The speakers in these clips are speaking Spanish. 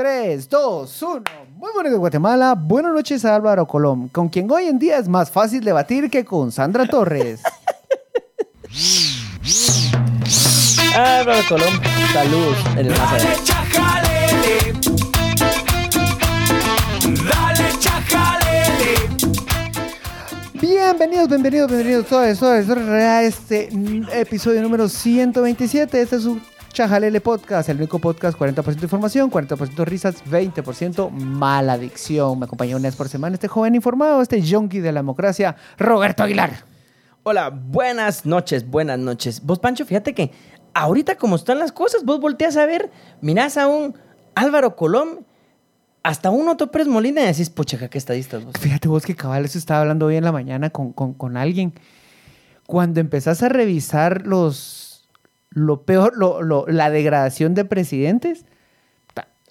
3, 2, 1. Muy buenos de Guatemala. Buenas noches a Álvaro Colón, con quien hoy en día es más fácil debatir que con Sandra Torres. Álvaro Colón, salud en el más allá. Bienvenidos, bienvenidos, bienvenidos todos, todos, todos a este episodio número 127. Este es su Chajalele Podcast, el único podcast 40% información, 40% risas, 20% maladicción. Me acompaña una vez por semana este joven informado, este yonki de la democracia, Roberto Aguilar. Hola, buenas noches, buenas noches. Vos, Pancho, fíjate que ahorita como están las cosas, vos volteas a ver, mirás a un Álvaro Colón, hasta un Otto Pérez Molina y decís, pucha, qué estadistas vos. Fíjate vos que cabal, eso estaba hablando hoy en la mañana con, con, con alguien. Cuando empezás a revisar los lo peor, lo, lo- la degradación de presidentes,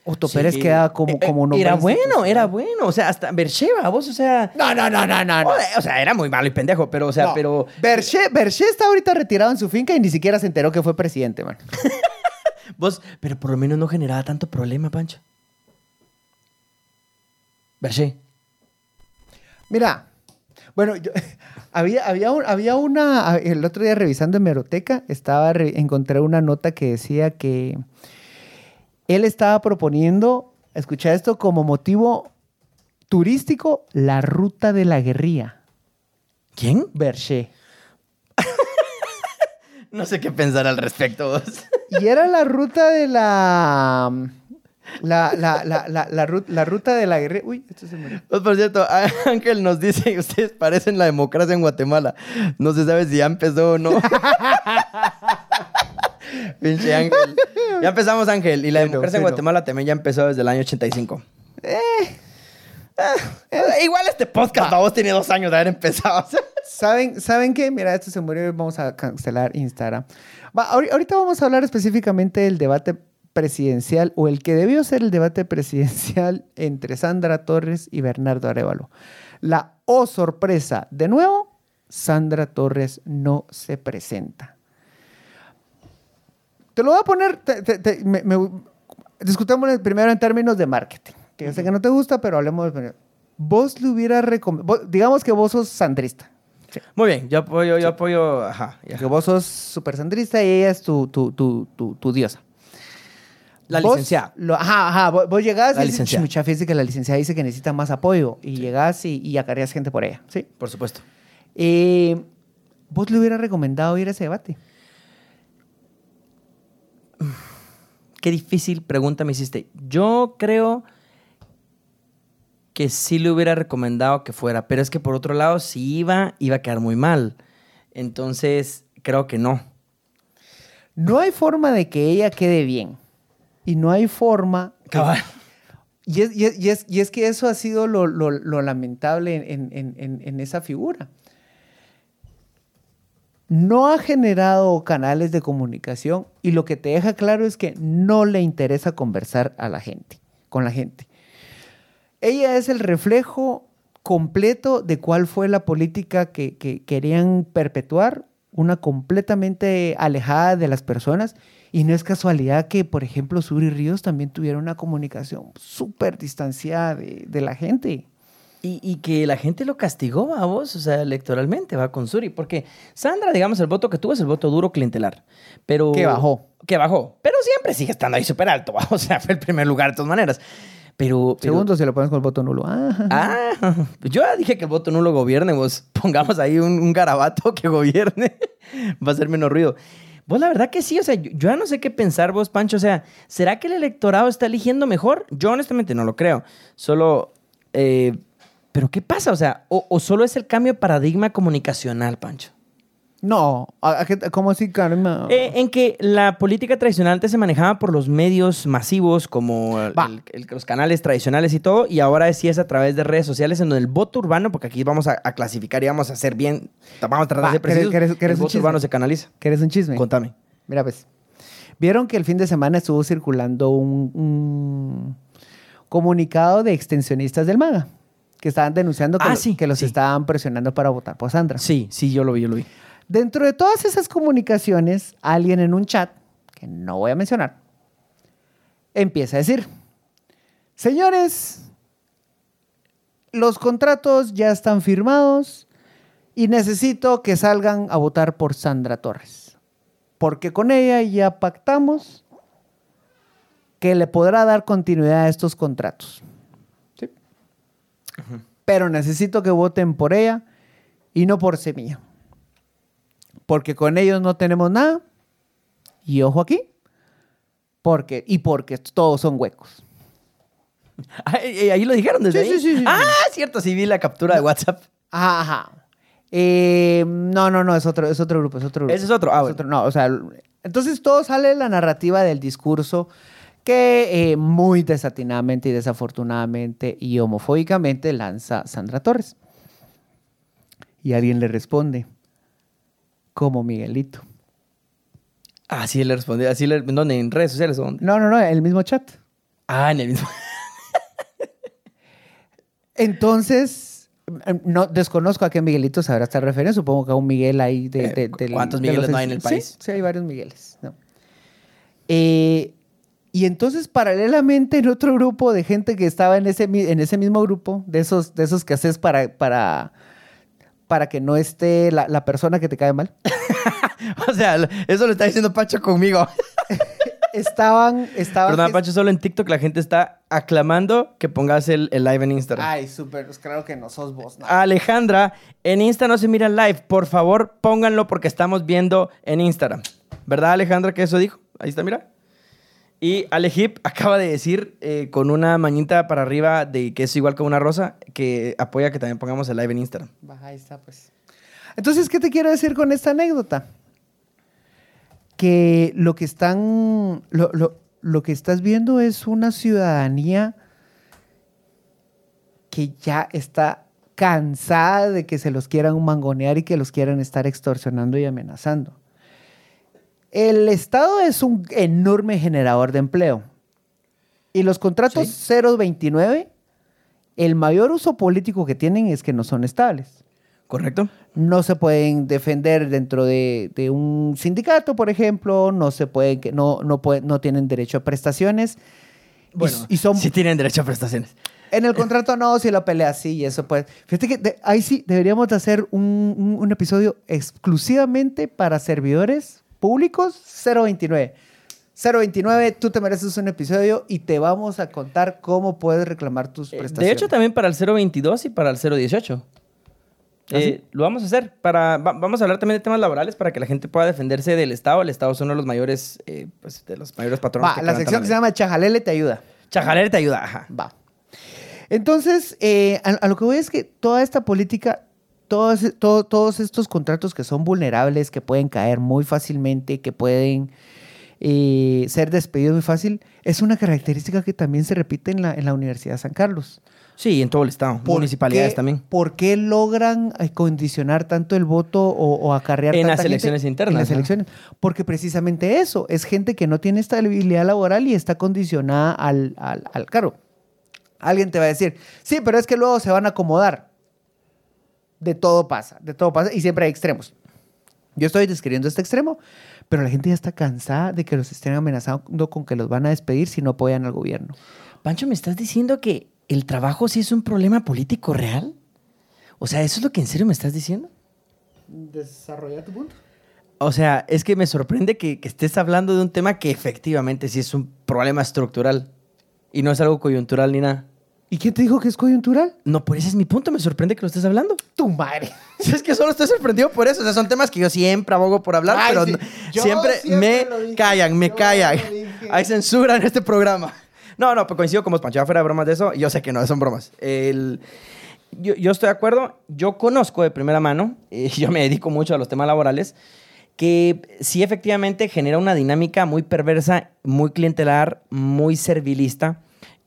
Otto Sí. Pérez queda como, Eh, eh, como nombre Era bueno, era bueno. O sea, hasta Bercheva, vos, o sea... No, no, no, no, no. no. O sea, era muy malo y pendejo, pero, o sea, No. pero... Berché, Berché está ahorita retirado en su finca y ni siquiera se enteró que fue presidente, man. Vos, pero por lo menos no generaba tanto problema, Pancho. Berché. Mira, bueno, yo- había, había, un- había una, el otro día revisando en Meroteca, estaba, encontré una nota que decía que él estaba proponiendo, escucha esto, como motivo turístico, la ruta de la guerrilla, ¿Quién? Berché. No sé qué pensar al respecto, vos. Y era la ruta de la... La, la, la, la, la, ru- la ruta de la guerrilla. Uy, esto se murió. Pues, por cierto, Ángel nos dice, ustedes parecen la democracia en Guatemala. No se sabe si ya empezó o no. Pinche Ángel. Ya empezamos, Ángel. Y la democracia en. Guatemala también ya empezó desde el año 85. Ah, eh, igual este podcast, vos tiene dos años de haber empezado. ¿Saben, ¿Saben qué? Mira, esto se murió y vamos a cancelar Instagram. Va, ahorita vamos a hablar específicamente del debate presidencial o el que debió ser el debate presidencial entre Sandra Torres y Bernardo Arevalo. La oh sorpresa, de nuevo, Sandra Torres no se presenta. Te lo voy a poner, te- te- te- me- me- discutamos primero en términos de marketing, que yo sé que no te gusta, pero hablemos de... Vos le hubieras recomendado, digamos que vos sos sandrista. Muy bien, yo apoyo, yo apoyo, ajá. Que vos sos súper sandrista y ella es tu, tu, tu, tu diosa. La Vos licenciada. lo- ajá, ajá. Vos, vos llegás La y dices, mucha física que la licenciada dice que necesita más apoyo. Y llegás y, y acarreas gente por ella. Sí. Por supuesto. Eh, vos le hubieras recomendado ir a ese debate. Qué difícil pregunta me hiciste. Yo creo que sí le hubiera recomendado que fuera, pero es que por otro lado, si iba, iba a quedar muy mal. Entonces, creo que no. No hay forma de que ella quede bien. Y no hay forma. Cabal. Y es, y es- y es- y es que eso ha sido lo, lo- lo lamentable en, en- en- en esa figura. No ha generado canales de comunicación y lo que te deja claro es que no le interesa conversar a la gente, con la gente. Ella es el reflejo completo de cuál fue la política que, que querían perpetuar, una completamente alejada de las personas. Y no es casualidad que, por ejemplo, Suri Ríos también tuviera una comunicación súper distanciada de, de la gente. Y, y que la gente lo castigó a vos, o sea, electoralmente, va con Suri. Porque Sandra, digamos, el voto que tuvo es el voto duro clientelar. Pero... Que bajó. Que bajó. Pero siempre sigue estando ahí súper alto, ¿va? o sea, fue el primer lugar de todas maneras. Pero... pero- Segundo, si lo pones con el voto nulo. Ah, Ah, yo ya dije que el voto nulo gobierne, vos pongamos ahí un, un garabato que gobierne, va a ser menos ruido. Vos la verdad que sí, o sea, yo, yo ya no sé qué pensar vos, Pancho, o sea, ¿será que el electorado está eligiendo mejor? Yo honestamente no lo creo, solo, eh, pero ¿qué pasa? O sea, o, o solo es el cambio de paradigma comunicacional, Pancho. No, ¿a- a qué- ¿cómo así, Carmen? Eh, en que la política tradicional antes se manejaba por los medios masivos, como el- el- los canales tradicionales y todo, y ahora sí es a través de redes sociales, en donde el voto urbano, porque aquí vamos a, a clasificar y vamos a hacer bien, vamos a tratar Va, de precisos, ¿querés- querés- querés el un voto chisme? urbano se canaliza. ¿Quieres un chisme? Contame. Mira, pues. Vieron que el fin de semana estuvo circulando un, un comunicado de extensionistas del MAGA que estaban denunciando que, Ah, lo- sí, que los sí. estaban presionando para votar por Sandra. Sí, sí, yo lo vi, yo lo vi. Dentro de todas esas comunicaciones, alguien en un chat, que no voy a mencionar, empieza a decir, Señores, los contratos ya están firmados y necesito que salgan a votar por Sandra Torres. Porque con ella ya pactamos que le podrá dar continuidad a estos contratos. ¿Sí? Pero necesito que voten por ella y no por Semilla. Porque con ellos no tenemos nada. Y ojo aquí. Porque, y porque todos son huecos. Ahí, ahí lo dijeron desde Sí, ahí. sí, sí, sí. Ah, cierto, sí vi la captura de WhatsApp. Ajá, ajá. Eh, no, no, no, es otro, es otro grupo, es otro grupo. Ese es otro, ah, Es bueno. otro- no, o sea, entonces todo sale de la narrativa del discurso que eh, muy desatinadamente y desafortunadamente y homofóbicamente lanza Sandra Torres. Y alguien le responde, como Miguelito. Así le respondí, así le... ¿en ¿Dónde? ¿En redes sociales o dónde? No, no, no, el mismo chat. Ah, en el mismo... Entonces, eh, no desconozco a qué Miguelito se habrá esta referencia. Supongo que a un Miguel ahí de. Eh, de- del- ¿cuántos de Migueles los no hay en el ex- sí, país? Sí, hay varios Migueles. ¿no? Eh, y entonces, paralelamente, en otro grupo de gente que estaba en ese, en ese mismo grupo, de esos, de esos que haces para, para, para que no esté la, la persona que te cae mal, o sea, eso lo está diciendo Pancho conmigo. estaban. estaban Perdón, que- Pancho, solo en TikTok la gente está aclamando que pongas el, el live en Instagram. Ay, súper. pues claro que no sos vos. no. Alejandra, en Insta no se mira el live. Por favor, pónganlo porque estamos viendo en Instagram. ¿Verdad, Alejandra, que eso dijo? Ahí está, mira. Y Alejip acaba de decir eh, con una mañita para arriba de que es igual que una rosa, que apoya que también pongamos el live en Instagram. Va, ahí está, pues. Entonces, ¿qué te quiero decir con esta anécdota? Que lo que están, lo, lo- lo que estás viendo es una ciudadanía que ya está cansada de que se los quieran mangonear y que los quieran estar extorsionando y amenazando. El Estado es un enorme generador de empleo. Y los contratos 029, el mayor uso político que tienen es que no son estables. ¿Correcto? No se pueden defender dentro de, de un sindicato, por ejemplo, no se pueden, no, no, pueden, no tienen derecho a prestaciones. Y- Bueno, y, son sí tienen derecho a prestaciones. en el contrato no, si lo pelea sí, y eso pues. Fíjate que de- ahí sí deberíamos de hacer un, un- un episodio exclusivamente para servidores públicos 029. 029, tú te mereces un episodio y te vamos a contar cómo puedes reclamar tus Eh, prestaciones. De hecho, también para el 022 y para el 018. ¿Ah? Eh, Lo vamos a hacer. Para, va- vamos a hablar también de temas laborales para que la gente pueda defenderse del Estado. El Estado es uno de los mayores, eh, pues, de los mayores patrones. Va, que la sección que se llama Chajalele te ayuda. Chajalere te ayuda. Ajá. Va. Entonces, eh, a, a lo que voy es que toda esta política, todos, todo- todos estos contratos que son vulnerables, que pueden caer muy fácilmente, que pueden eh, ser despedidos muy fácil, es una característica que también se repite en la, en la Universidad de San Carlos. Sí, en todo el Estado. ¿Por Municipalidades qué- también. ¿Por qué logran eh, condicionar tanto el voto o, o acarrear En tanta las gente elecciones internas, En las ¿no? elecciones. Porque precisamente eso, es gente que no tiene estabilidad laboral y está condicionada al, al, al cargo. Alguien te va a decir, sí, pero es que luego se van a acomodar. De todo pasa, de todo pasa y siempre hay extremos. Yo estoy describiendo este extremo, pero la gente ya está cansada de que los estén amenazando con que los van a despedir si no apoyan al gobierno. Pancho, ¿me estás diciendo que el trabajo sí es un problema político real? O sea, ¿eso es lo que en serio me estás diciendo? Desarrolla tu punto. O sea, es que me sorprende que, que estés hablando de un tema que efectivamente sí es un problema estructural y no es algo coyuntural ni nada. ¿Y quién te dijo que es coyuntural? No, por ese es mi punto. Me sorprende que lo estés hablando. Tu madre. Es que solo estoy sorprendido por eso. O sea, son temas que yo siempre abogo por hablar, Ay, pero sí. no- Yo siempre, me callan, me Yo callan. Hay censura en este programa. No, no, pues coincido con vos, Pancho. Fuera de bromas de eso, yo sé que no, son bromas. El- yo, yo estoy de acuerdo. Yo conozco de primera mano, yo me dedico mucho a los temas laborales, que sí efectivamente genera una dinámica muy perversa, muy clientelar, muy servilista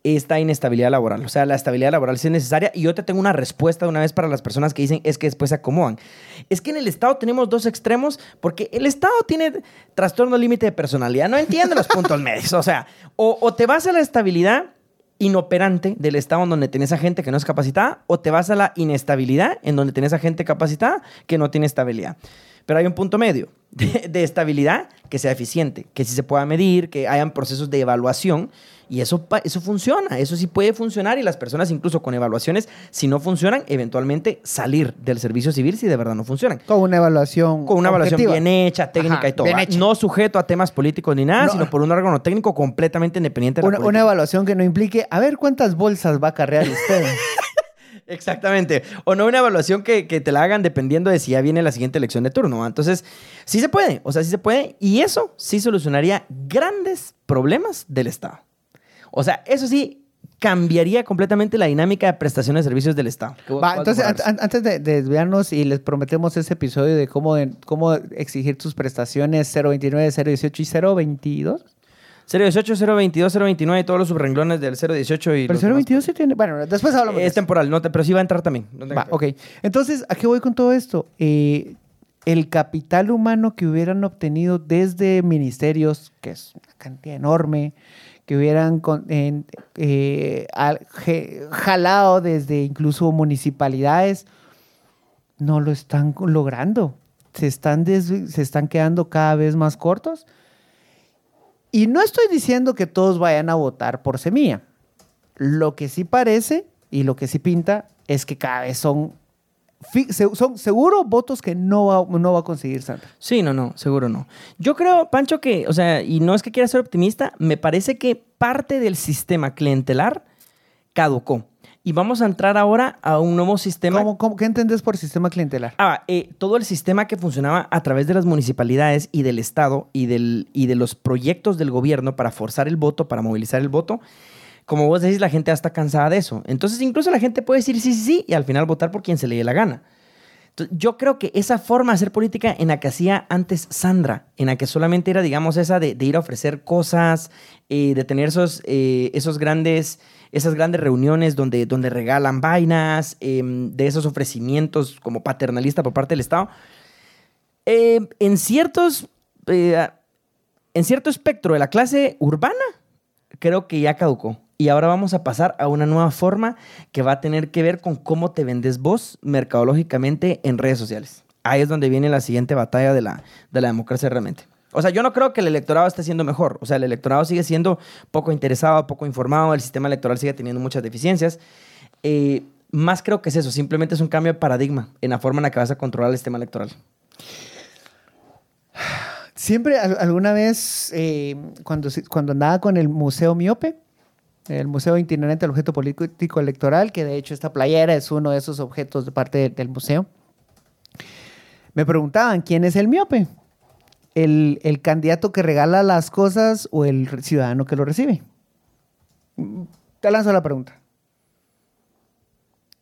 esta inestabilidad laboral. O sea, la estabilidad laboral sí es necesaria. Y yo te tengo una respuesta de una vez para las personas que dicen es que después se acomodan. Es que en el Estado tenemos dos extremos porque el Estado tiene trastorno límite de personalidad. No entiende los puntos medios. O sea, o, te vas a la estabilidad inoperante del Estado en donde tenés a gente que no es capacitada o te vas a la inestabilidad en donde tenés a gente capacitada que no tiene estabilidad. Pero hay un punto medio de, de estabilidad que sea eficiente, que sí se pueda medir, que hayan procesos de evaluación Y eso, eso funciona, eso sí puede funcionar y las personas incluso con evaluaciones, si no funcionan, eventualmente salir del servicio civil si de verdad no funcionan. Con una evaluación. Con una evaluación bien hecha, técnica Ajá, y todo. hecha. No sujeto a temas políticos ni nada, No. sino por un órgano técnico completamente independiente de la Una, una evaluación que no implique, a ver cuántas bolsas va a carrear usted. Exactamente. O no una evaluación que, que te la hagan dependiendo de si ya viene la siguiente elección de turno. Entonces, sí se puede. O sea, sí se puede. Y eso sí solucionaría grandes problemas del Estado. O sea, eso sí cambiaría completamente la dinámica de prestaciones de servicios del Estado. Va, entonces, an- antes de, de desviarnos y les prometemos ese episodio de cómo, de- cómo exigir tus prestaciones 029, 018 y 022. 018, 022, 029 y todos los subrenglones del 018 y Pero los demás. 022 sí tiene. Bueno, después hablamos de Es eso. temporal, no te- pero sí va a entrar también. No Va, ok. Entonces, ¿a qué voy con todo esto? Eh, el capital humano que hubieran obtenido desde ministerios, que es una cantidad enorme, que hubieran eh, jalado desde incluso municipalidades, no lo están logrando. Se están, se están quedando cada vez más cortos. Y no estoy diciendo que todos vayan a votar por semilla. Lo que sí parece y lo que sí pinta es que cada vez son, son seguro votos que no va, no va a conseguir Santa. Sí, no, no, seguro no. Yo creo, Pancho, que, o sea, y no es que quiera ser optimista, me parece que parte del sistema clientelar caducó. Y vamos a entrar ahora a un nuevo sistema. ¿Cómo, cómo- qué entendés por sistema clientelar? Ah, eh, todo el sistema que funcionaba a través de las municipalidades y del Estado y, del, y de los proyectos del gobierno para forzar el voto, para movilizar el voto, como vos decís, la gente ya está cansada de eso. Entonces, incluso la gente puede decir sí, sí, sí y al final votar por quien se le dé la gana. Yo creo que esa forma de hacer política en la que hacía antes Sandra, en la que solamente era, digamos, esa de, ir a ofrecer cosas, eh, de tener esos, eh, esos grandes, esas grandes reuniones donde, donde regalan vainas, eh, de esos ofrecimientos como paternalista por parte del Estado, eh, en ciertos, en cierto espectro de la clase urbana, creo que ya caducó. Y ahora vamos a pasar a una nueva forma que va a tener que ver con cómo te vendes vos mercadológicamente en redes sociales. Ahí es donde viene la siguiente batalla de la, de la democracia realmente. O sea, yo no creo que el electorado esté siendo mejor. O sea, el electorado sigue siendo poco interesado, poco informado, el sistema electoral sigue teniendo muchas deficiencias. Eh, más creo que es eso, simplemente es un cambio de paradigma en la forma en la que vas a controlar el sistema electoral. Siempre, al- alguna vez, eh, cuando, cuando andaba con el Museo Miope, el Museo Itinerante del Objeto Político Electoral, que de hecho esta playera es uno de esos objetos de parte de- del museo, me preguntaban, ¿quién es el miope? ¿El, el candidato que regala las cosas o el ciudadano que lo recibe? Te lanzo la pregunta.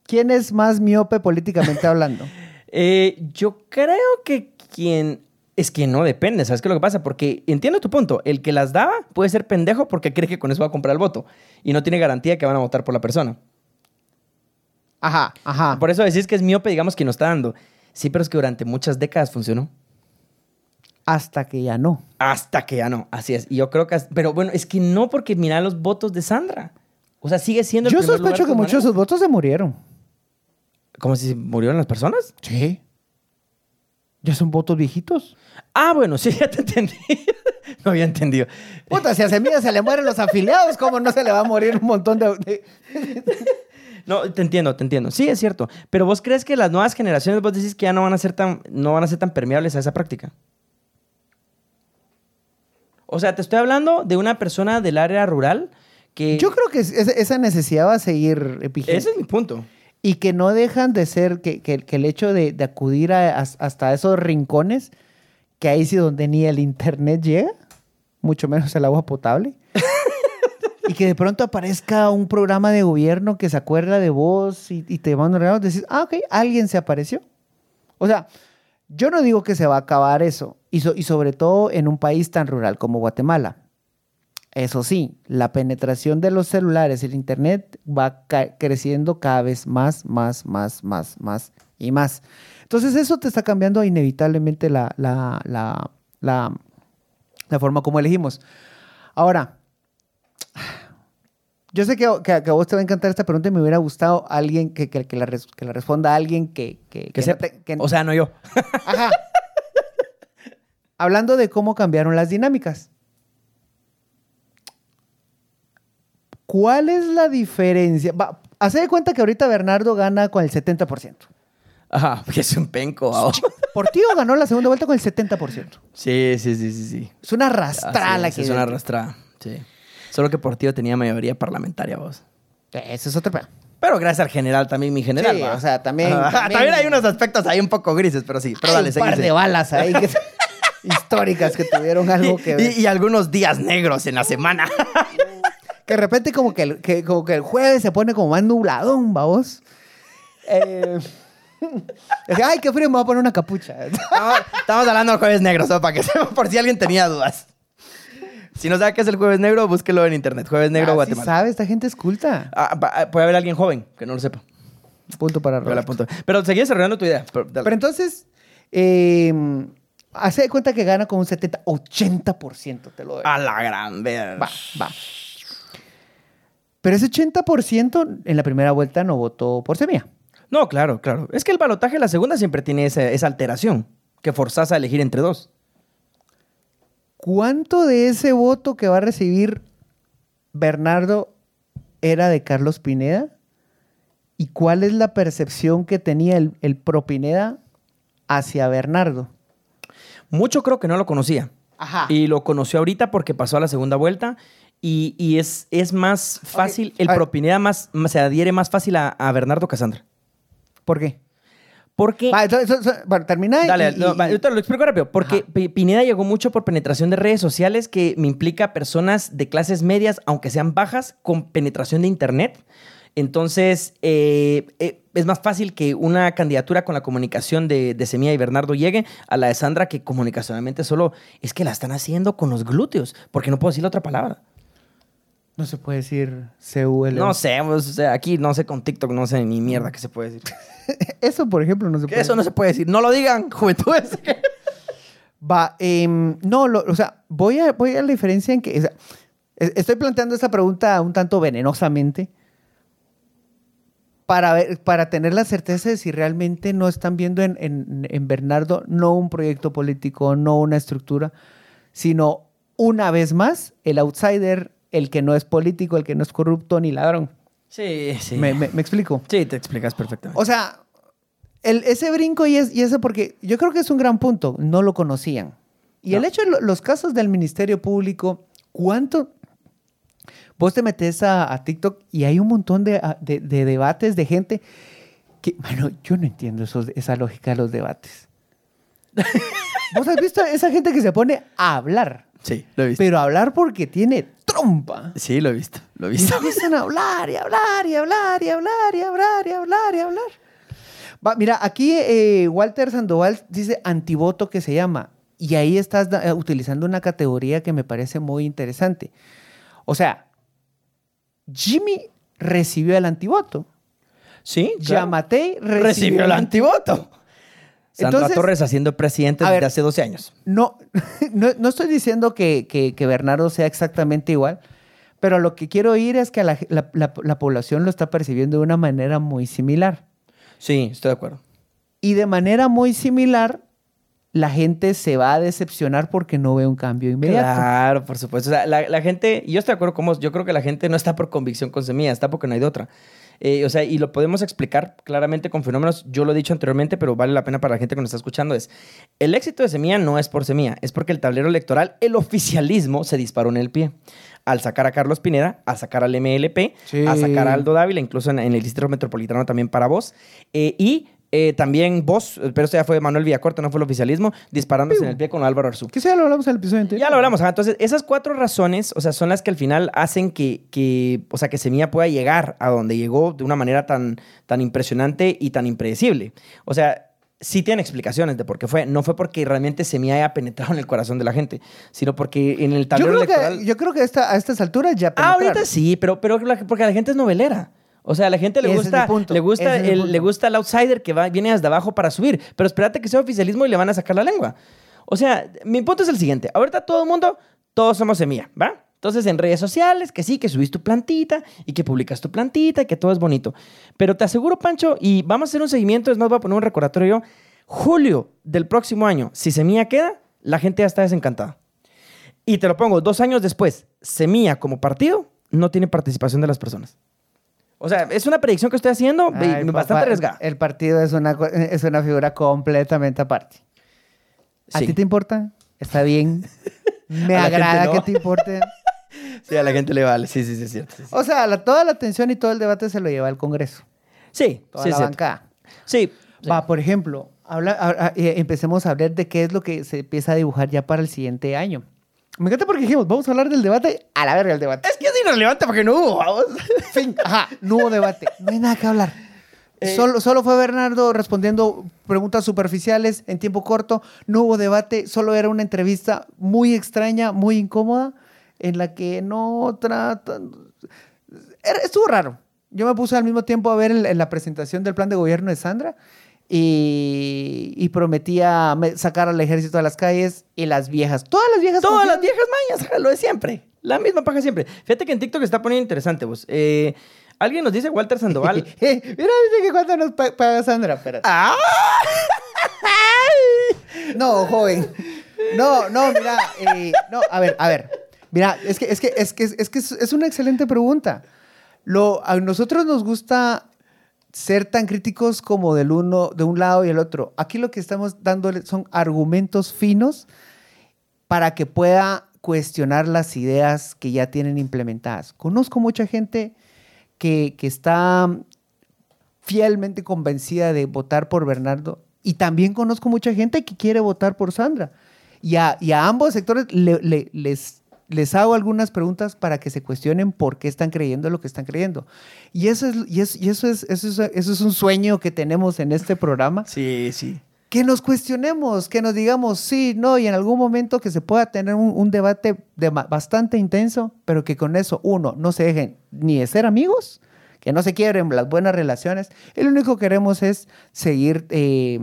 ¿Quién es más miope políticamente hablando? Eh, yo creo que quien... Es que no depende, ¿sabes qué es lo que pasa? Porque entiendo tu punto. El que las daba puede ser pendejo porque cree que con eso va a comprar el voto. Y no tiene garantía que van a votar por la persona. Ajá, ajá. Por eso decís que es miope, digamos, que no está dando. Sí, pero es que durante muchas décadas funcionó. Hasta que ya no. Hasta que ya no. Así es. Y yo creo que... hasta- Pero bueno, es que no porque mira los votos de Sandra. O sea, sigue siendo... el Yo primer lugar sospecho que muchos de sus votos se murieron. ¿Como si murieron las personas? Sí. Ya son votos viejitos. Ah, bueno, sí, ya te entendí. no había entendido. Puta, si a Semilla se le mueren los afiliados, ¿cómo no se le va a morir un montón de... No, te entiendo, te entiendo. Sí, es cierto. Pero vos crees que las nuevas generaciones, vos decís que ya no van a ser tan, no van a ser tan permeables a esa práctica. O sea, te estoy hablando de una persona del área rural que... Yo creo que es- esa esa necesidad va a seguir vigente. Ese es mi punto. Y que no dejan de ser, que, que- que el hecho de, de acudir a- as- hasta esos rincones, que ahí sí donde ni el internet llega, mucho menos el agua potable. y que de pronto aparezca un programa de gobierno que se acuerda de vos y, y te manda un regalo, decís, ah, ok, alguien se apareció. O sea, yo no digo que se va a acabar eso, y, so- y sobre todo en un país tan rural como Guatemala. Eso sí, la penetración de los celulares y el internet va creciendo cada vez más, más, más, más, más y más. Entonces eso te está cambiando inevitablemente la, la, la, la, la forma como elegimos. Ahora, yo sé que, que- que a vos te va a encantar esta pregunta y me hubiera gustado alguien que, que, que la, res- la responda a alguien que... Que, no sepa. te- que- O sea, no yo. Ajá. Hablando de cómo cambiaron las dinámicas. ¿Cuál es la diferencia? Va, hace de cuenta que ahorita Bernardo gana con el 70%. Ajá, porque es un penco. ah. Portillo ganó la segunda vuelta con el 70%. Sí, sí, sí, sí, sí. Es una arrastrada la es, que es una arrastrada, sí. Solo que Portillo tenía mayoría parlamentaria, vos. Eso es otra pedo. Pero gracias al general también, mi general. Sí, va. o sea, también- también- también hay unos aspectos ahí un poco grises, pero sí. Pero Hay dale, un par de balas ahí que- históricas que tuvieron algo que ver. Y, y algunos días negros en la semana. Que de repente como que el, que, como que el jueves se pone como más nubladón, vamos. Eh, Ay, qué frío, me voy a poner una capucha. estamos, estamos hablando del jueves negro, solo para que sepa, por si alguien tenía dudas. Si no sabe qué es el jueves negro, búsquelo en internet. Jueves negro Ah, sí Guatemala. sabe, esta gente es culta. Ah, ah, puede haber alguien joven que no lo sepa. Punto para Roberto. apunto. Pero seguí desarrollando tu idea. Pero entonces, eh, hace de cuenta que gana con un 70, 80%, te lo doy. A la gran verga. Va, va. Pero ese 80% en la primera vuelta no votó por Semilla. No, claro, claro. Es que el balotaje de la segunda siempre tiene esa, esa alteración que forzás a elegir entre dos. ¿Cuánto de ese voto que va a recibir Bernardo era de Carlos Pineda? ¿Y cuál es la percepción que tenía el, el pro Pineda hacia Bernardo? Mucho creo que no lo conocía. Ajá. Y lo conoció ahorita porque pasó a la segunda vuelta. Y, y es, es más fácil, el a ver. propinidad más, más- se adhiere más fácil a, a Bernardo Casandra. ¿Por qué? Porque... Va, bueno, termina. Dale, y- no, y- va, yo te lo explico rápido. Porque Ajá. Pineda llegó mucho por penetración de redes sociales que me implica personas de clases medias, aunque sean bajas, con penetración de internet. Entonces, eh, eh, es más fácil que una candidatura con la comunicación de, de Semilla y Bernardo llegue a la de Sandra, que comunicacionalmente solo es que la están haciendo con los glúteos, porque no puedo decir la otra palabra. No se puede decir CUL. No sé, pues, o sea, aquí no sé con TikTok, no sé ni mierda que se puede decir. Eso, por ejemplo, no se puede eso no se puede decir. No lo digan, juventudes. Va, em, no, lo- o sea, voy a, voy a la diferencia en que, o sea, es- estoy planteando esta pregunta un tanto venenosamente para, ver, para tener la certeza de si realmente no están viendo en, en- en Bernardo no un proyecto político, no una estructura, sino una vez más el outsider, el que no es político, el que no es corrupto ni ladrón. Sí, sí. Me, me- me explico. Sí, te explicas perfectamente. O sea, el- ese brinco y, es, y eso porque yo creo que es un gran punto, no lo conocían. Y el hecho de lo- los casos del Ministerio Público, ¿cuánto? Vos te metes a, a TikTok y hay un montón de, a- de- de debates de gente que, bueno, yo no entiendo esos- esa lógica de los debates. ¿Vos has visto a esa gente que se pone a hablar? sí, lo he visto. Pero hablar porque tiene trompa. Sí, lo he visto. Lo he Y visto. empiezan a hablar y hablar y hablar y hablar y hablar y hablar y hablar. Va, mira, aquí eh, Walter Sandoval dice antivoto que se llama. Y ahí estás eh, utilizando una categoría que me parece muy interesante. O sea, Jimmy recibió el antivoto. Sí, claro. Yamatei recibió, recibió el antivoto. Sandra Entonces- Torres haciendo presidente desde ver. hace 12 años. No, no, no estoy diciendo que, que- que Bernardo sea exactamente igual, pero lo que quiero oír es que la, la- la- la población lo está percibiendo de una manera muy similar. Sí, estoy de acuerdo. Y de manera muy similar, la gente se va a decepcionar porque no ve un cambio inmediato. Claro, por supuesto. O sea, la, la gente, yo estoy de acuerdo con vos, yo creo que la gente no está por convicción con semillas, está porque no hay de otra. Eh, o sea, y lo podemos explicar claramente con fenómenos, yo lo he dicho anteriormente, pero vale la pena para la gente que nos está escuchando, es, el éxito de Semilla no es por Semilla, es porque el tablero electoral, el oficialismo se disparó en el pie. Al sacar a Carlos Pineda, a sacar al MLP, Sí. a sacar a Aldo Dávila, incluso en, en el Distrito Metropolitano también para vos, eh, y eh, también vos, pero esto ya fue Manuel Villacorta, no fue el oficialismo, disparándose en el pie con Álvaro Arzú. Que eso ya lo hablamos en el episodio anterior. Ya lo hablamos. ajá. Entonces, esas cuatro razones, o sea, son las que al final hacen que, que o sea, que Semilla pueda llegar a donde llegó de una manera tan, tan impresionante y tan impredecible. O sea, sí tiene explicaciones de por qué fue. No fue porque realmente Semilla haya penetrado en el corazón de la gente, sino porque en el Yo tablero creo, electoral... que, yo creo que a esta- a estas alturas ya Ah, penetraron. ahorita sí, pero, pero porque la gente es novelera. O sea, a la gente le Ese gusta, le gusta, ese el, le gusta el outsider que va, viene desde abajo para subir. Pero espérate que sea oficialismo y le van a sacar la lengua. O sea, mi punto es el siguiente. Ahorita todo el mundo, todos somos semilla, ¿va? Entonces en redes sociales, que sí, que subís tu plantita y que publicas tu plantita y que todo es bonito. Pero te aseguro, Pancho, y vamos a hacer un seguimiento, es más, voy a poner un recordatorio yo. Julio del próximo año, si Semilla queda, la gente ya está desencantada. Y te lo pongo, dos años después, Semilla como partido no tiene participación de las personas. O sea, es una predicción que estoy haciendo Ay, bastante papá, arriesgada. El partido es una, es una figura completamente aparte. ¿A Sí. ti te importa? Está bien. Me agrada no. que te importe. Sí, a la gente le vale. Sí, sí, sí, es cierto. Sí, sí. O sea, la- toda la atención y todo el debate se lo lleva al Congreso. Sí, Toda sí, la bancada. Sí. Va, por ejemplo, habla, a- a- eh, empecemos a hablar de qué es lo que se empieza a dibujar ya para el siguiente año. Me encanta porque dijimos, vamos a hablar del debate. A la verga el debate. Es que es irrelevante porque no hubo, vamos. Fin. Ajá, no hubo debate. No hay nada que hablar. Eh, solo, solo fue Bernardo respondiendo preguntas superficiales en tiempo corto. No hubo debate. Solo era una entrevista muy extraña, muy incómoda, en la que no tratan. Estuvo raro. Yo me puse al mismo tiempo a ver el- la presentación del plan de gobierno de Sandra y, y prometía me- sacar al ejército a las calles y las viejas. Todas las viejas. Todas las viejas mañas, lo de siempre. La misma paja siempre. Fíjate que en TikTok está poniendo interesante, vos. Eh, alguien nos dice, Walter Sandoval. Eh, mira, dice que cuánto nos pa- paga Sandra. Espérate. ¡Ah! No, joven. No, no, mira, eh, no, a ver, a ver. Mira, es que es que es que es, que es, es una excelente pregunta. Lo, a nosotros nos gusta ser tan críticos como del uno, de un lado y el otro. Aquí lo que estamos dándole son argumentos finos para que pueda cuestionar las ideas que ya tienen implementadas. Conozco mucha gente que, que está fielmente convencida de votar por Bernardo y también conozco mucha gente que quiere votar por Sandra. Y a, y a ambos sectores le- le- les, les hago algunas preguntas para que se cuestionen por qué están creyendo lo que están creyendo. Y eso es, y es, y eso es, eso es, eso es un sueño que tenemos en este programa Sí, sí. que nos cuestionemos, que nos digamos sí, no, y en algún momento que se pueda tener un, un debate de bastante intenso, pero que con eso, uno, no se dejen ni de ser amigos, que no se quiebren las buenas relaciones, y lo único que queremos es seguir eh,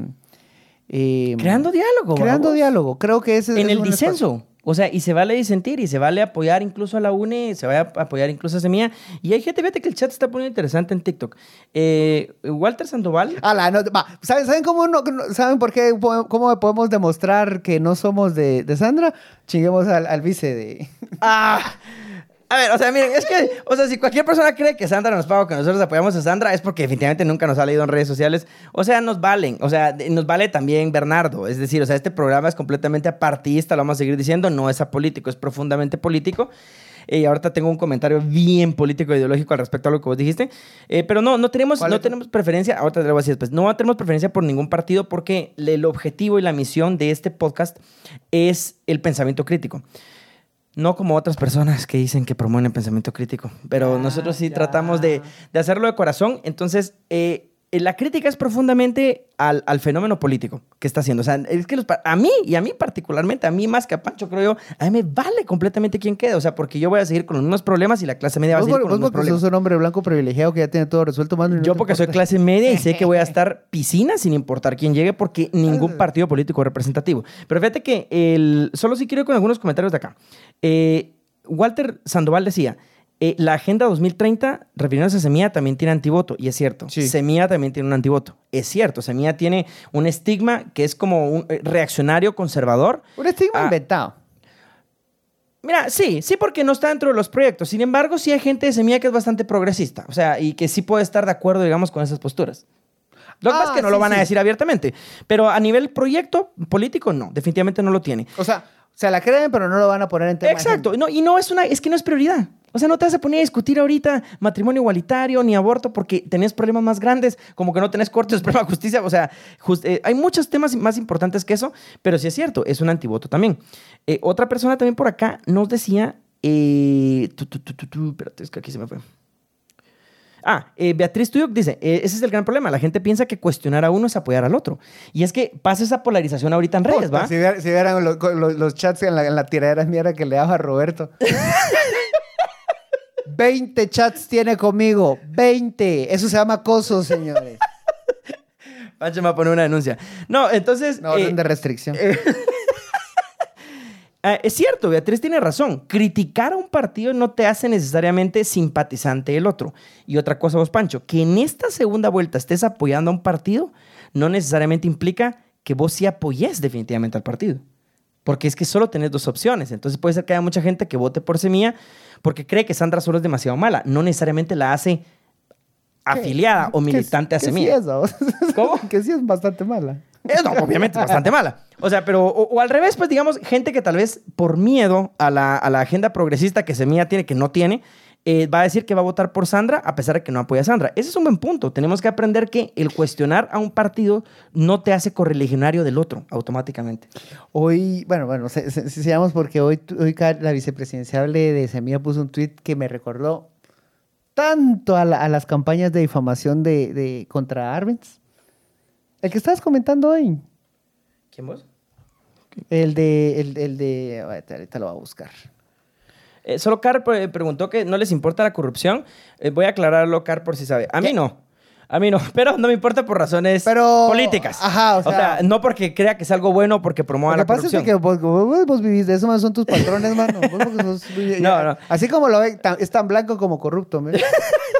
eh, Creando diálogo. creando vamos. diálogo. Creo que ese En es el un espacio- disenso. O sea, y se vale disentir y se vale apoyar incluso a la UNE, se va a apoyar incluso a Semilla. Y hay gente, fíjate que el chat está poniendo interesante en TikTok. Eh, Walter Sandoval. Ala, no, va, ¿saben, ¿saben cómo no- ¿Saben por qué cómo podemos demostrar que no somos de, de Sandra? Chinguemos al, al vice de. ¡Ah! A ver, o sea, miren, es que, o sea, si cualquier persona cree que Sandra nos paga o que nosotros apoyamos a Sandra, es porque definitivamente nunca nos ha leído en redes sociales. O sea, nos valen. O sea, nos vale también Bernardo. Es decir, o sea, este programa es completamente apartista, lo vamos a seguir diciendo, no es apolítico, es profundamente político. Eh, Y ahorita tengo un comentario bien político e ideológico al respecto a lo que vos dijiste. Eh, pero no, no tenemos, ¿Cuál no tenemos preferencia, ahorita te lo voy a decir después, no tenemos preferencia por ningún partido porque el objetivo y la misión de este podcast es el pensamiento crítico. No como otras personas que dicen que promueven el pensamiento crítico, pero Ah, nosotros sí ya. tratamos de, de hacerlo de corazón. Entonces, eh, eh, la crítica es profundamente al, al fenómeno político que está haciendo. O sea, es que los a mí, y a mí particularmente, a mí más que a Pancho, creo yo, a mí me vale completamente quién quede. O sea, porque yo voy a seguir con los mismos problemas y la clase media va a seguir con los mismos problemas. sos un hombre blanco privilegiado que ya tiene todo resuelto, mano. y no Yo porque soy clase media y sé que voy a estar piscina sin importar quién llegue porque ningún partido político es representativo. Pero fíjate que el, solo si quiero ir con algunos comentarios de acá. Eh, Walter Sandoval decía, eh, la Agenda 2030, refiriéndose a Semilla, también tiene antivoto. Y es cierto, Sí. Semilla también tiene un antivoto. Es cierto, Semilla tiene un estigma que es como un eh, reaccionario conservador. Un estigma Ah. inventado. Mira, sí, sí, porque no está dentro de los proyectos. Sin embargo, sí hay gente de Semilla que es bastante progresista. O sea, y que sí puede estar de acuerdo, digamos, con esas posturas. Lo que Ah, pasa es que no sí, lo van a sí. decir abiertamente. Pero a nivel proyecto político, no. Definitivamente no lo tiene. O sea, se la creen, pero no lo van a poner en tema. Exacto. No, y no es una, es que no es prioridad. O sea, no te vas a poner a discutir ahorita matrimonio igualitario ni aborto porque tenés problemas más grandes, como que no tenés corte de Suprema Justicia. O sea, just- eh, hay muchos temas más importantes que eso, pero sí es cierto, es un antivoto también. Eh, otra persona también por acá nos decía. eh, tu, tu, tu, tu, tu, espérate, es que aquí se me fue. Ah, eh, Beatriz Tuyok dice, eh, ese es el gran problema. La gente piensa que cuestionar a uno es apoyar al otro. Y es que pasa esa polarización ahorita en redes, Puta, ¿va? Si, vieran, si vieran los, los- los chats en la, en la tiradera de mierda que le daba a Roberto. 20 chats tiene conmigo. 20. Eso se llama acoso, señores. Pancho me va a poner una denuncia. No, entonces... No, orden eh, de restricción. Ah, es cierto, Beatriz tiene razón. Criticar a un partido no te hace necesariamente simpatizante del otro. Y otra cosa, vos, Pancho, que en esta segunda vuelta estés apoyando a un partido no necesariamente implica que vos sí apoyes definitivamente al partido. Porque es que solo tenés dos opciones. Entonces puede ser que haya mucha gente que vote por Semilla porque cree que Sandra solo es demasiado mala. No necesariamente la hace afiliada o militante a que sí Semilla. es. ¿Cómo? que sí es bastante mala. Eh, no, obviamente, bastante mala. O sea, pero, o, o al revés, pues digamos, gente que tal vez por miedo a la, a la agenda progresista que Semilla tiene, que no tiene, eh, va a decir que va a votar por Sandra a pesar de que no apoya a Sandra. Ese es un buen punto. Tenemos que aprender que el cuestionar a un partido no te hace correligionario del otro automáticamente. Hoy, bueno, bueno, se, se- se- sigamos porque hoy, hoy la vicepresidenciable de Semilla puso un tweet que me recordó tanto a, la- a las campañas de difamación de, de- contra Arbenz. El que estabas comentando hoy. ¿Quién vos? El de, el, el de, ahorita, ahorita lo voy a buscar. Eh, solo Car pre- preguntó que no les importa la corrupción. Eh, voy a aclararlo, Car, por si sabe. A mí ¿Qué? no. A mí no, pero no me importa por razones Pero- políticas. ajá, o sea- no porque crea que es algo bueno porque promueva Lo la que pasa corrupción. es que vos, vos- vos vivís de eso, man, son tus patrones, mano. Vos porque sos- No, no. Así como lo ve, tan- es tan blanco como corrupto. ¿me?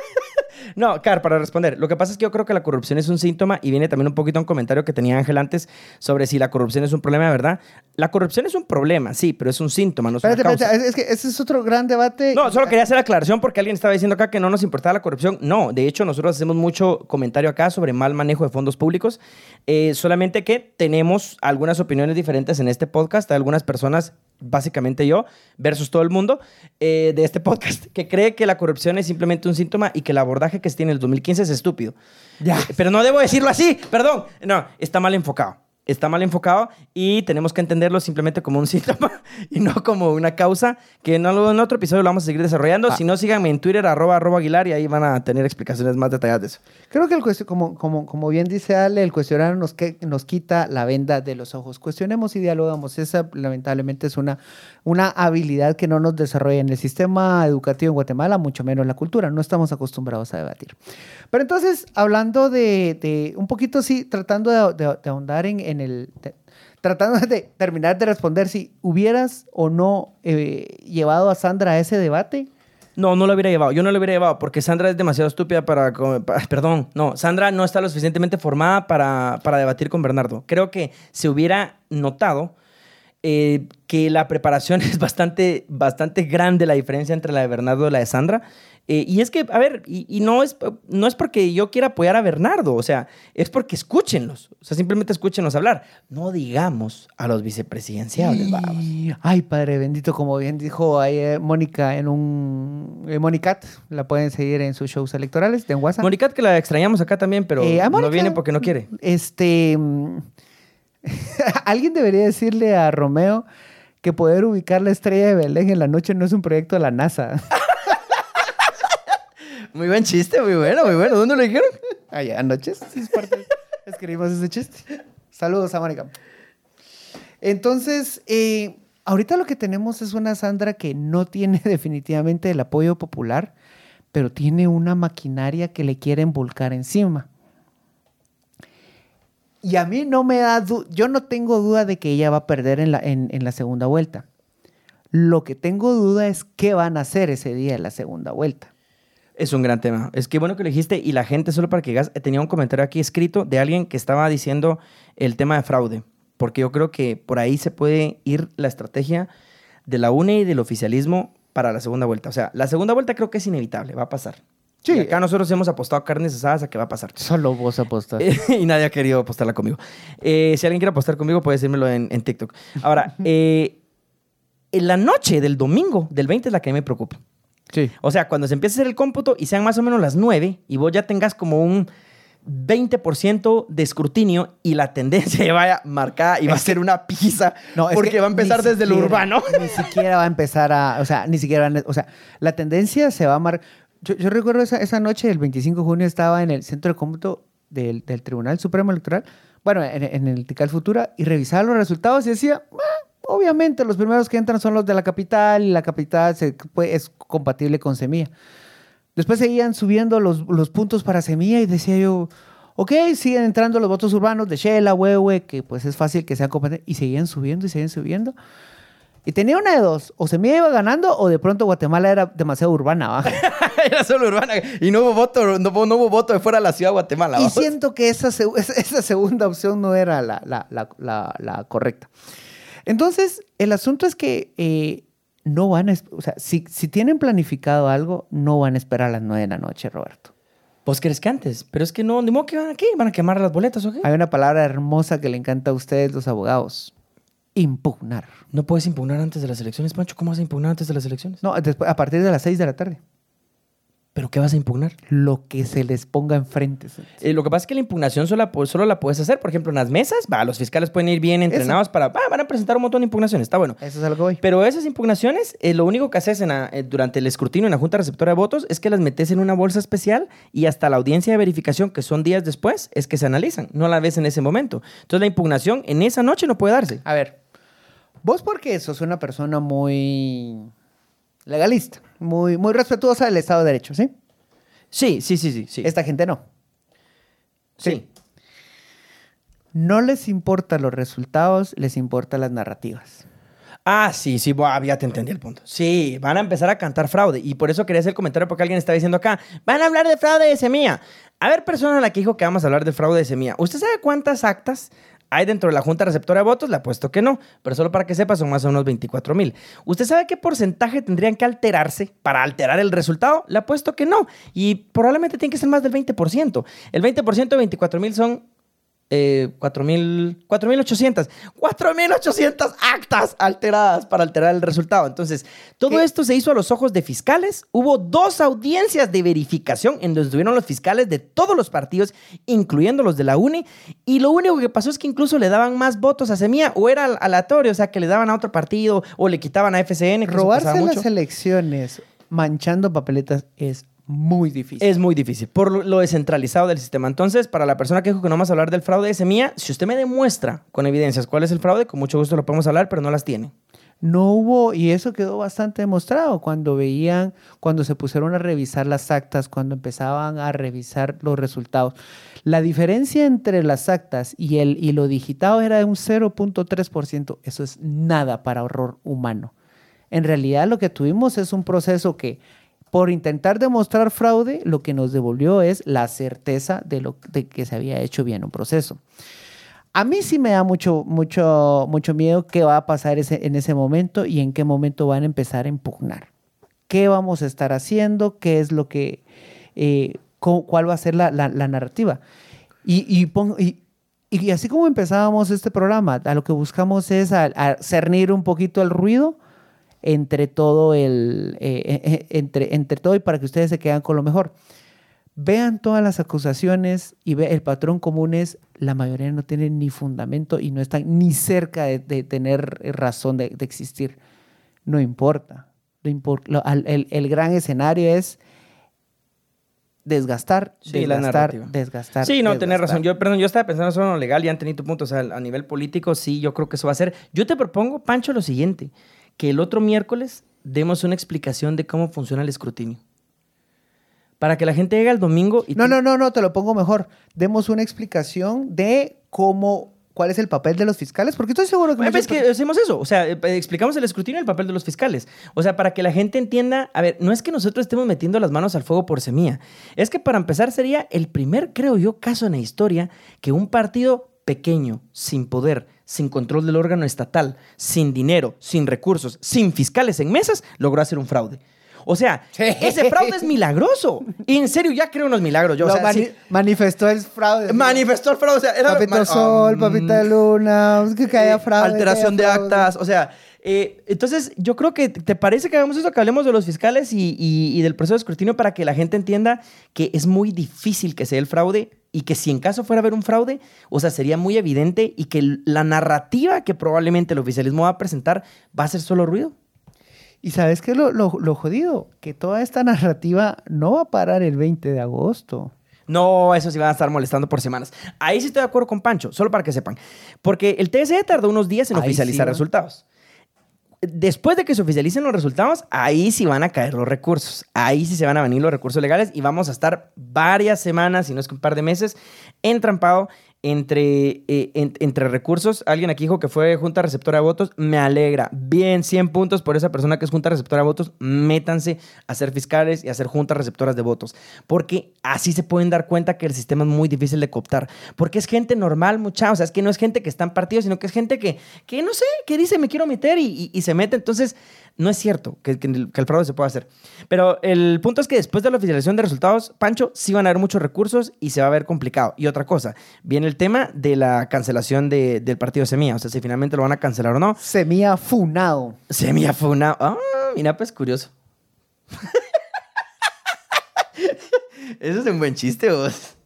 No, Car, para responder. Lo que pasa es que yo creo que la corrupción es un síntoma y viene también un poquito un comentario que tenía Ángel antes sobre si la corrupción es un problema, de ¿verdad? La corrupción es un problema, sí, pero es un síntoma, no es Espérate, una causa. espérate, es que ese es otro gran debate. No, solo quería hacer aclaración porque alguien estaba diciendo acá que no nos importaba la corrupción. No, de hecho, nosotros hacemos mucho comentario acá sobre mal manejo de fondos públicos. Eh, solamente que tenemos algunas opiniones diferentes en este podcast. Hay algunas personas, básicamente yo, versus todo el mundo, eh, de este podcast, que cree que la corrupción es simplemente un síntoma y que el abordaje que se tiene en el 2015 es estúpido. Ya. Eh, Pero no debo decirlo así, perdón. No, está mal enfocado. Está mal enfocado y tenemos que entenderlo simplemente como un síntoma y no como una causa que en, algo- en otro episodio lo vamos a seguir desarrollando. Ah. Si no, síganme en Twitter, arroba, arroba Aguilar y ahí van a tener explicaciones más detalladas de eso. Creo que el como, como, como bien dice Ale, el cuestionar nos, que, nos quita la venda de los ojos. Cuestionemos y dialogamos. Esa lamentablemente es una, una habilidad que no nos desarrolla en el sistema educativo en Guatemala, mucho menos en la cultura. No estamos acostumbrados a debatir. Pero entonces, hablando de, de un poquito, sí, tratando de, de- de ahondar en, en tratando de terminar de responder si hubieras o no eh, llevado a Sandra a ese debate. No, no lo hubiera llevado. Yo no lo hubiera llevado porque Sandra es demasiado estúpida para... Perdón, no. Sandra no está lo suficientemente formada para, para debatir con Bernardo. Creo que se hubiera notado eh, que la preparación es bastante, bastante grande la diferencia entre la de Bernardo y la de Sandra. Eh, y es que, a ver, y, y no, es, no es porque yo quiera apoyar a Bernardo, o sea, es porque escúchenlos. O sea, simplemente escúchenlos hablar. No digamos a los vicepresidenciables, babos. Y- Ay, Padre bendito, como bien dijo ahí, eh, Mónica en un... eh, Monicat, la pueden seguir en sus shows electorales de en WhatsApp. Monicat, que la extrañamos acá también, pero Eh, a no Mónica, viene porque no quiere. Este... mm, Alguien debería decirle a Romeo que poder ubicar la estrella de Belén en la noche no es un proyecto de la NASA. Muy buen chiste, muy bueno, muy bueno. ¿Dónde lo dijeron? Allá anoches, sí, es parte. Escribimos ese chiste. Saludos a Mónica. Entonces, eh, ahorita lo que tenemos es una Sandra que no tiene definitivamente el apoyo popular, pero tiene una maquinaria que le quieren volcar encima. Y a mí no me da yo no tengo duda de que ella va a perder en la, en, en la segunda vuelta. Lo que tengo duda es qué van a hacer ese día de la segunda vuelta. Es un gran tema. Es que bueno que lo dijiste y la gente, solo para que digas, eh, tenía un comentario aquí escrito de alguien que estaba diciendo el tema de fraude, porque yo creo que por ahí se puede ir la estrategia de la UNE y del oficialismo para la segunda vuelta. O sea, la segunda vuelta creo que es inevitable, va a pasar. Sí. Y acá nosotros hemos apostado carnes asadas a que va a pasar. Solo vos apostas. Y nadie ha querido apostarla conmigo. Eh, si alguien quiere apostar conmigo, puede decírmelo en, en TikTok. Ahora, eh, en la noche del domingo del 20 es la que me preocupa. Sí. O sea, cuando se empiece a hacer el cómputo y sean más o menos las 9 y vos ya tengas como un 20% de escrutinio y la tendencia ya vaya marcada y va a ser una pizza No, porque que va a empezar desde lo siquiera- urbano. Ni siquiera va a empezar a, o sea, ni siquiera, van a- o sea, la tendencia se va a marcar. Yo, yo recuerdo esa, esa noche, el 25 de junio, estaba en el centro de cómputo del, del Tribunal Supremo Electoral, bueno, en, en el Tical Futura, y revisaba los resultados y decía, "Ah, obviamente los primeros que entran son los de la capital y la capital se, pues, es compatible con Semilla. Después seguían subiendo los, los puntos para Semilla y decía yo, ok, siguen entrando los votos urbanos de Shela, Huehue, que pues es fácil que sean compatibles, y seguían subiendo y seguían subiendo. Y tenía una de dos, o Semilla iba ganando o de pronto Guatemala era demasiado urbana, ¿va? Era solo urbana y no hubo voto, no, no hubo voto de fuera de la ciudad de Guatemala. Y siento que esa, seg- esa esa segunda opción no era la, la- la- la- la correcta. Entonces, el asunto es que eh, no van a, o sea, si, si tienen planificado algo, no van a esperar a las 9 de la noche, Roberto. ¿Vos crees que antes? Pero es que no, ni modo que van aquí, van a quemar las boletas o qué. Hay una palabra hermosa que le encanta a ustedes, los abogados. Impugnar. No puedes impugnar antes de las elecciones, Pancho. ¿Cómo vas a impugnar antes de las elecciones? No, después, a partir de las 6 de la tarde. ¿Pero qué vas a impugnar? Lo que se les ponga enfrente. Eh, lo que pasa es que la impugnación solo la, pu- solo la puedes hacer, por ejemplo, en las mesas. Va, los fiscales pueden ir bien entrenados para. va, van a presentar un montón de impugnaciones, está bueno. Eso es algo hoy. Pero esas impugnaciones, eh, lo único que haces en la- eh, durante el escrutinio en la Junta Receptora de Votos es que las metes en una bolsa especial y hasta la audiencia de verificación, que son días después, es que se analizan. No la ves en ese momento. Entonces la impugnación en esa noche no puede darse. A ver, vos porque sos una persona muy legalista, muy, muy respetuosa del Estado de Derecho, ¿sí? Sí, sí, sí, sí. sí. Esta gente no. sí. No les importan los resultados, les importan las narrativas. Ah, sí, sí, ya te entendí el punto. Sí, van a empezar a cantar fraude. Y por eso quería hacer el comentario porque alguien está diciendo acá, van a hablar de fraude de semilla. A ver, persona a la que dijo que vamos a hablar de fraude de semilla. ¿Usted sabe cuántas actas hay dentro de la Junta Receptora de Votos? Le apuesto que no, pero solo para que sepa son más o menos 24 mil. ¿Usted sabe qué porcentaje tendrían que alterarse para alterar el resultado? Le apuesto que no. Y probablemente tiene que ser más del 20%. El 20% de 24 mil son eh, 4.000, 4.800, 4.800 actas alteradas para alterar el resultado. Entonces, todo ¿Qué? esto se hizo a los ojos de fiscales. Hubo dos audiencias de verificación en donde estuvieron los fiscales de todos los partidos, incluyendo los de la UNE. Y lo único que pasó es que incluso le daban más votos a Semilla o era aleatorio, o sea, que le daban a otro partido o le quitaban a FCN. Robarse mucho. las elecciones manchando papeletas es muy difícil. Es muy difícil, por lo- descentralizado del sistema. Entonces, para la persona que dijo que no vamos a hablar del fraude de semilla, si usted me demuestra con evidencias cuál es el fraude, con mucho gusto lo podemos hablar, pero no las tiene. No hubo, y eso quedó bastante demostrado cuando veían, cuando se pusieron a revisar las actas, cuando empezaban a revisar los resultados. La diferencia entre las actas y, el, y lo digitado era de un 0.3%. Eso es nada para horror humano. En realidad lo que tuvimos es un proceso que, por intentar demostrar fraude, lo que nos devolvió es la certeza de, lo, de que se había hecho bien un proceso. A mí sí me da mucho, mucho, mucho miedo qué va a pasar ese, en ese momento y en qué momento van a empezar a impugnar. ¿Qué vamos a estar haciendo? ¿Qué es lo que, eh, cu- cuál va a ser la, la- narrativa? Y, y, pon- y- y así como empezábamos este programa, a lo que buscamos es a cernir un poquito el ruido entre todo el, eh, eh, eh, entre, entre todo y para que ustedes se quedan con lo mejor. Vean todas las acusaciones y ve, el patrón común es la mayoría no tienen ni fundamento y no están ni cerca de, de tener razón de, de existir. No importa. Lo impor- lo- el, el gran escenario es desgastar, Sí, la desgastar, narrativa. desgastar. Sí, no, tenés desgastar. razón. Yo, perdón, yo estaba pensando solo en lo legal, ya entendí tu punto. O sea, a nivel político, sí, yo creo que eso va a ser. Yo te propongo, Pancho, lo siguiente: que el otro miércoles demos una explicación de cómo funciona el escrutinio. Para que la gente llegue al domingo y. No, te- no, no, no, te lo pongo mejor. Demos una explicación de cómo, cuál es el papel de los fiscales, porque estoy seguro que... Bueno, Es que hacemos eso, o sea, eh, explicamos el escrutinio y el papel de los fiscales. O sea, para que la gente entienda, a ver, no es que nosotros estemos metiendo las manos al fuego por semilla, es que para empezar sería el primer, creo yo, caso en la historia que un partido pequeño, sin poder, sin control del órgano estatal, sin dinero, sin recursos, sin fiscales en mesas, logró hacer un fraude. O sea, ese fraude es milagroso. Y en serio, ya creo unos milagros. Yo, o Lo sea, mani- sí, manifestó el fraude. manifestó el fraude. O sea, era Papito ma- Sol, um, papita Luna, es que eh, fraude. alteración de actas, o sea, eh, entonces yo creo que te parece que hagamos eso, que hablemos de los fiscales y, y- y del proceso de escrutinio para que la gente entienda que es muy difícil que sea el fraude y que si en caso fuera a haber un fraude, o sea, sería muy evidente y que la narrativa que probablemente el oficialismo va a presentar va a ser solo ruido. Y sabes qué es lo, lo, lo jodido? Que toda esta narrativa no va a parar el 20 de agosto. No, eso sí van a estar molestando por semanas. Ahí sí estoy de acuerdo con Pancho, solo para que sepan. Porque el TSE tardó unos días en Ahí oficializar resultados. Después de que se oficialicen los resultados, ahí sí van a caer los recursos. Ahí sí se van a venir los recursos legales y vamos a estar varias semanas, si no es que un par de meses, entrampado entre, eh, en- entre recursos. Alguien aquí dijo que fue Junta Receptora de Votos. Me alegra. Bien, 100 puntos por esa persona que es Junta Receptora de Votos. Métanse a ser fiscales y a ser juntas receptoras de votos. Porque así se pueden dar cuenta que el sistema es muy difícil de cooptar. Porque es gente normal, mucha. O sea, es que no es gente que está en partidos, sino que es gente que, que no sé, que dice me quiero meter y- y se mete. Entonces, no es cierto que, que el, que el fraude se pueda hacer. Pero el punto es que después de la oficialización de resultados, Pancho, sí van a haber muchos recursos y se va a ver complicado. Y otra cosa, viene el tema de la cancelación de- del partido Semilla. O sea, si finalmente lo van a cancelar o no. Semilla funado. Semilla una... Ah, mira, pues curioso. Eso es un buen chiste, vos.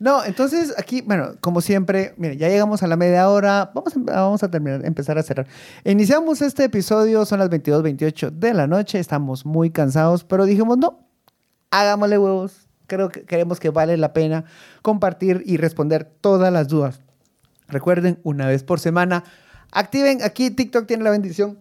No, entonces aquí, bueno, como siempre, mire, ya llegamos a la media hora. Vamos a, vamos a terminar, empezar a cerrar. Iniciamos este episodio, son las 22:28 de la noche. Estamos muy cansados, pero dijimos, no, hagámosle huevos. Creo que creemos que vale la pena compartir y responder todas las dudas. Recuerden, una vez por semana, activen, aquí TikTok tiene la bendición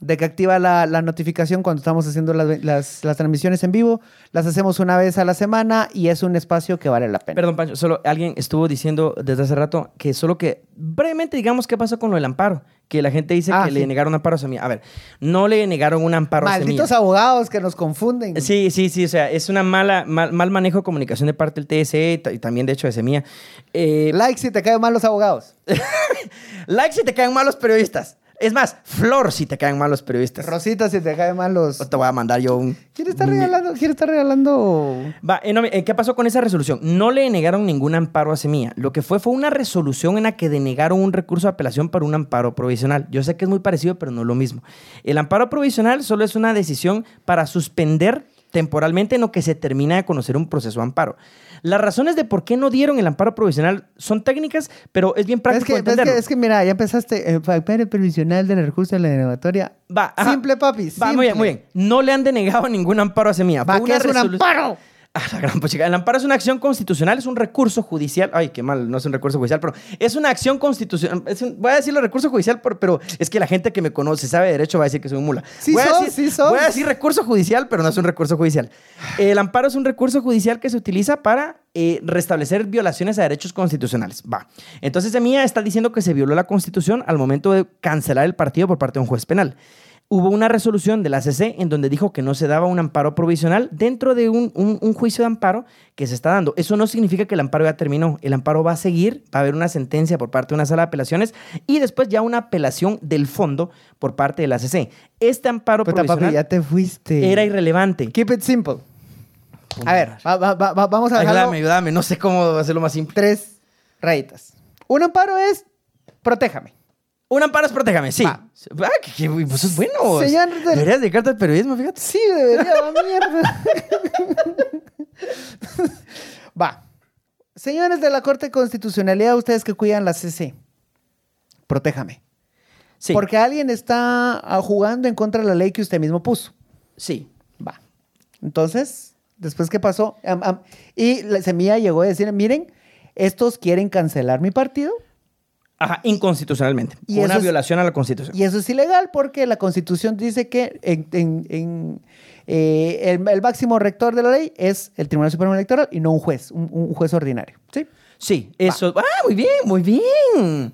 de que activa la, la notificación cuando estamos haciendo las, las- las transmisiones en vivo. Las hacemos una vez a la semana y es un espacio que vale la pena. Perdón, Pancho, solo alguien estuvo diciendo desde hace rato que solo que brevemente digamos qué pasó con lo del amparo. Que la gente dice Ah, que sí. le negaron amparo a Semilla. A ver, no le negaron un amparo a Malditos Semilla. abogados que nos confunden. Sí, sí, sí, o sea, es una mala, mal, mal manejo de comunicación de parte del TSE y también de hecho de Semilla. Eh, Like si te caen mal los abogados. like si te caen mal los periodistas. Es más, Flor si te caen mal los periodistas. Rosita si te caen mal los... O te voy a mandar yo un... ¿Quién está regalando? ¿Quién está regalando? Va, eh, no, eh, ¿qué pasó con esa resolución? No le negaron ningún amparo a Semilla. Lo que fue fue una resolución en la que denegaron un recurso de apelación para un amparo provisional. Yo sé que es muy parecido, pero no es lo mismo. El amparo provisional solo es una decisión para suspender temporalmente en lo que se termina de conocer un proceso de amparo. Las razones de por qué no dieron el amparo provisional son técnicas, pero es bien Es práctico que, es, que, es que mira, ya empezaste. El papel provisional del recurso de la denegatoria. Va, ajá. Simple, papi. Va, muy bien, muy bien. No le han denegado ningún amparo a Semilla. Va, Fue ¿qué es un amparo? Ah, la gran puchica. El amparo es una acción constitucional, es un recurso judicial. Ay, qué mal, no es un recurso judicial, pero es una acción constitucional. es un- voy a decirlo recurso judicial, por- pero es que la gente que me conoce, sabe de derecho, va a decir que soy un mula. Sí voy, a decir, sí sos. voy a decir recurso judicial, pero no es un recurso judicial. El amparo es un recurso judicial que se utiliza para eh, restablecer violaciones a derechos constitucionales. Va. Entonces, Semilla está diciendo que se violó la constitución al momento de cancelar el partido por parte de un juez penal hubo una resolución de la CC en donde dijo que no se daba un amparo provisional dentro de un, un- un juicio de amparo que se está dando. Eso no significa que el amparo ya terminó. El amparo va a seguir, va a haber una sentencia por parte de una sala de apelaciones y después ya una apelación del fondo por parte de la CC. Este amparo Puta, papi, ya te fuiste. era irrelevante. Keep it simple. A ver, va- va- va- vamos a dejarlo Ayúdame, ayúdame. No sé cómo hacerlo más simple. tres rayitas. Un amparo es protéjame. Un amparo es protéjame, sí. Va. Ah, que, que- pues es bueno. Señor del- Deberías dedicarte al periodismo, fíjate. Sí, debería, va mierda. Va. Señores de la Corte de Constitucionalidad, ustedes que cuidan la CC, protéjame. Sí. Porque alguien está ah, jugando en contra de la ley que usted mismo puso. Sí. Va. Entonces, después, ¿qué pasó? Am- am- y la semilla llegó a decir, miren, estos quieren cancelar mi partido Ajá, inconstitucionalmente. Y una es- violación a la Constitución. y eso es ilegal porque la Constitución dice que en, en- en, eh, el, el máximo rector de la ley es el Tribunal Supremo Electoral y no un juez, un, un juez ordinario. ¿Sí? Sí, eso. Ah, muy bien, muy bien.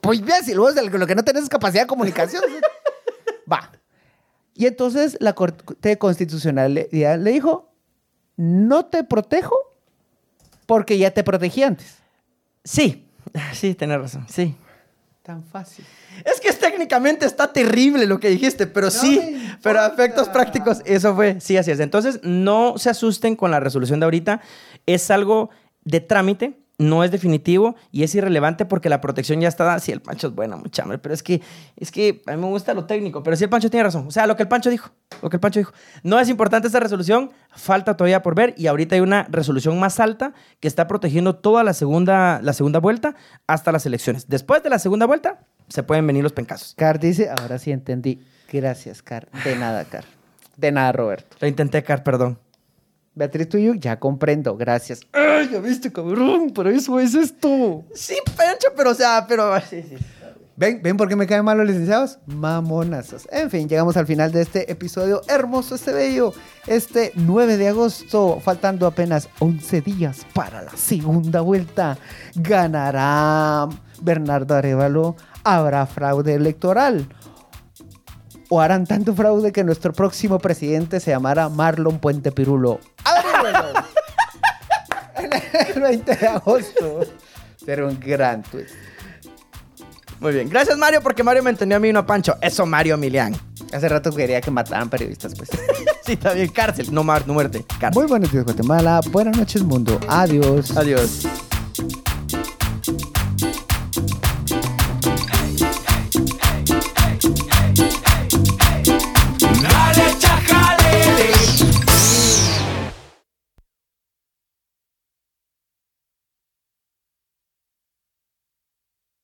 Pues bien, si luego lo que no tenés es capacidad de comunicación. Va. Y entonces la Corte Constitucionalidad le dijo, no te protejo porque ya te protegí antes. Sí, sí, tenés razón, sí. Tan fácil. Es que es, técnicamente está terrible lo que dijiste, pero sí, pero efectos prácticos, eso fue, sí, así es. Entonces, no se asusten con la resolución de ahorita, es algo de trámite, no es definitivo y es irrelevante porque la protección ya está dada. Sí, el Pancho es bueno, mucha hambre, pero es que, es que a mí me gusta lo técnico, pero sí el Pancho tiene razón. O sea, lo que el Pancho dijo, lo que el Pancho dijo. No es importante esta resolución, falta todavía por ver y ahorita hay una resolución más alta que está protegiendo toda la segunda, la segunda vuelta hasta las elecciones. Después de la segunda vuelta, se pueden venir los pencazos. Car dice, ahora sí entendí. Gracias, Car. De nada, Car. De nada, Roberto. Lo intenté, Car, perdón. Beatriz Tuyo, ya comprendo. Gracias. ¡Ay, ya viste, cabrón! Por eso es esto. Sí, Pancho, pero o sea, pero... Sí, sí. ¿Ven, ¿Ven por qué me caen mal los licenciados? Mamonazos. En fin, llegamos al final de este episodio hermoso, este bello. Este 9 de agosto, faltando apenas 11 días para la segunda vuelta. Ganará Bernardo Arevalo. Habrá fraude electoral. O harán tanto fraude que nuestro próximo presidente se llamará Marlon Puente Pirulo. ¡Averígüelo! el 20 de agosto. Será un gran twist. Muy bien. Gracias, Mario, porque Mario me entendió a mí y no a Pancho. Eso, Mario Milian. Hace rato quería que mataran periodistas, pues. sí, está bien. Cárcel. No, mar, no muerte. Cárcel. Muy buenos días, Guatemala. Buenas noches, mundo. Adiós. Adiós.